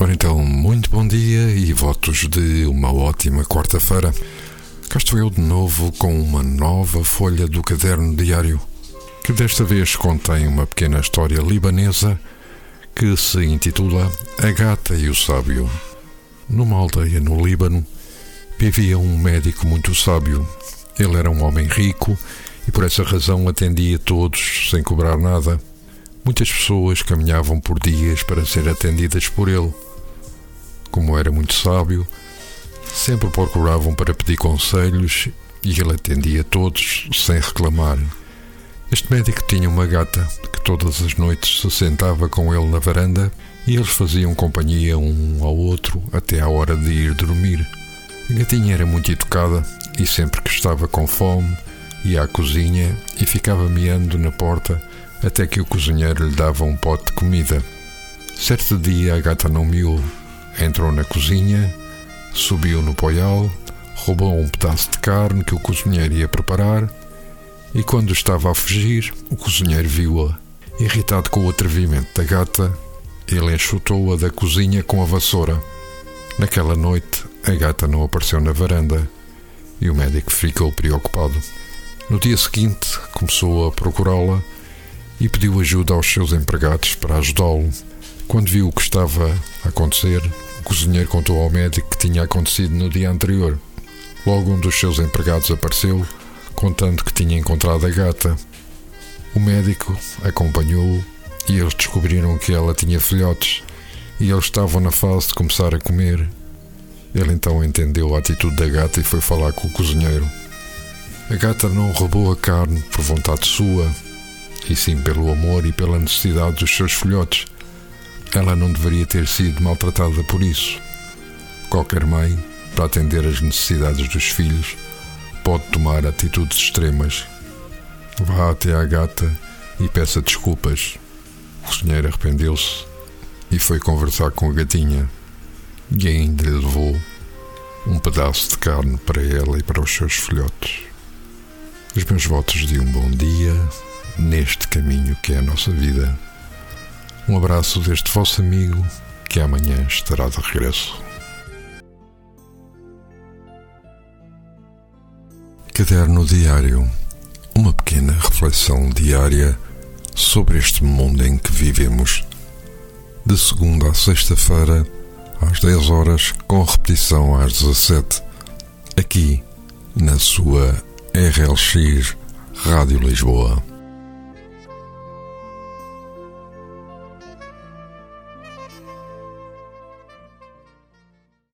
Ora então, muito bom dia e votos de uma ótima quarta-feira. Cá estou eu de novo com uma nova folha do caderno diário, que desta vez contém uma pequena história libanesa que se intitula A Gata e o Sábio. Numa aldeia no Líbano vivia um médico muito sábio. Ele era um homem rico e por essa razão atendia todos sem cobrar nada. Muitas pessoas caminhavam por dias para ser atendidas por ele como era muito sábio, sempre procuravam para pedir conselhos e ele atendia todos sem reclamar. Este médico tinha uma gata que todas as noites se sentava com ele na varanda e eles faziam companhia um ao outro até à hora de ir dormir. A gatinha era muito educada e sempre que estava com fome ia à cozinha e ficava miando na porta até que o cozinheiro lhe dava um pote de comida. Certo dia a gata não miou Entrou na cozinha, subiu no poial, roubou um pedaço de carne que o cozinheiro ia preparar e, quando estava a fugir, o cozinheiro viu-a. Irritado com o atrevimento da gata, ele enxutou-a da cozinha com a vassoura. Naquela noite, a gata não apareceu na varanda e o médico ficou preocupado. No dia seguinte, começou a procurá-la e pediu ajuda aos seus empregados para ajudá-lo. Quando viu o que estava a acontecer, o cozinheiro contou ao médico que tinha acontecido no dia anterior. Logo um dos seus empregados apareceu, contando que tinha encontrado a gata. O médico acompanhou-o e eles descobriram que ela tinha filhotes e eles estavam na fase de começar a comer. Ele então entendeu a atitude da gata e foi falar com o cozinheiro. A gata não roubou a carne por vontade sua, e sim pelo amor e pela necessidade dos seus filhotes. Ela não deveria ter sido maltratada por isso. Qualquer mãe, para atender às necessidades dos filhos, pode tomar atitudes extremas. Vá até à gata e peça desculpas. O cozinheiro arrependeu-se e foi conversar com a gatinha e ainda lhe levou um pedaço de carne para ela e para os seus filhotes. Os meus votos de um bom dia neste caminho que é a nossa vida. Um abraço deste vosso amigo que amanhã estará de regresso. Caderno Diário Uma pequena reflexão diária sobre este mundo em que vivemos. De segunda a sexta-feira, às 10 horas, com repetição às 17, aqui na sua RLX Rádio Lisboa.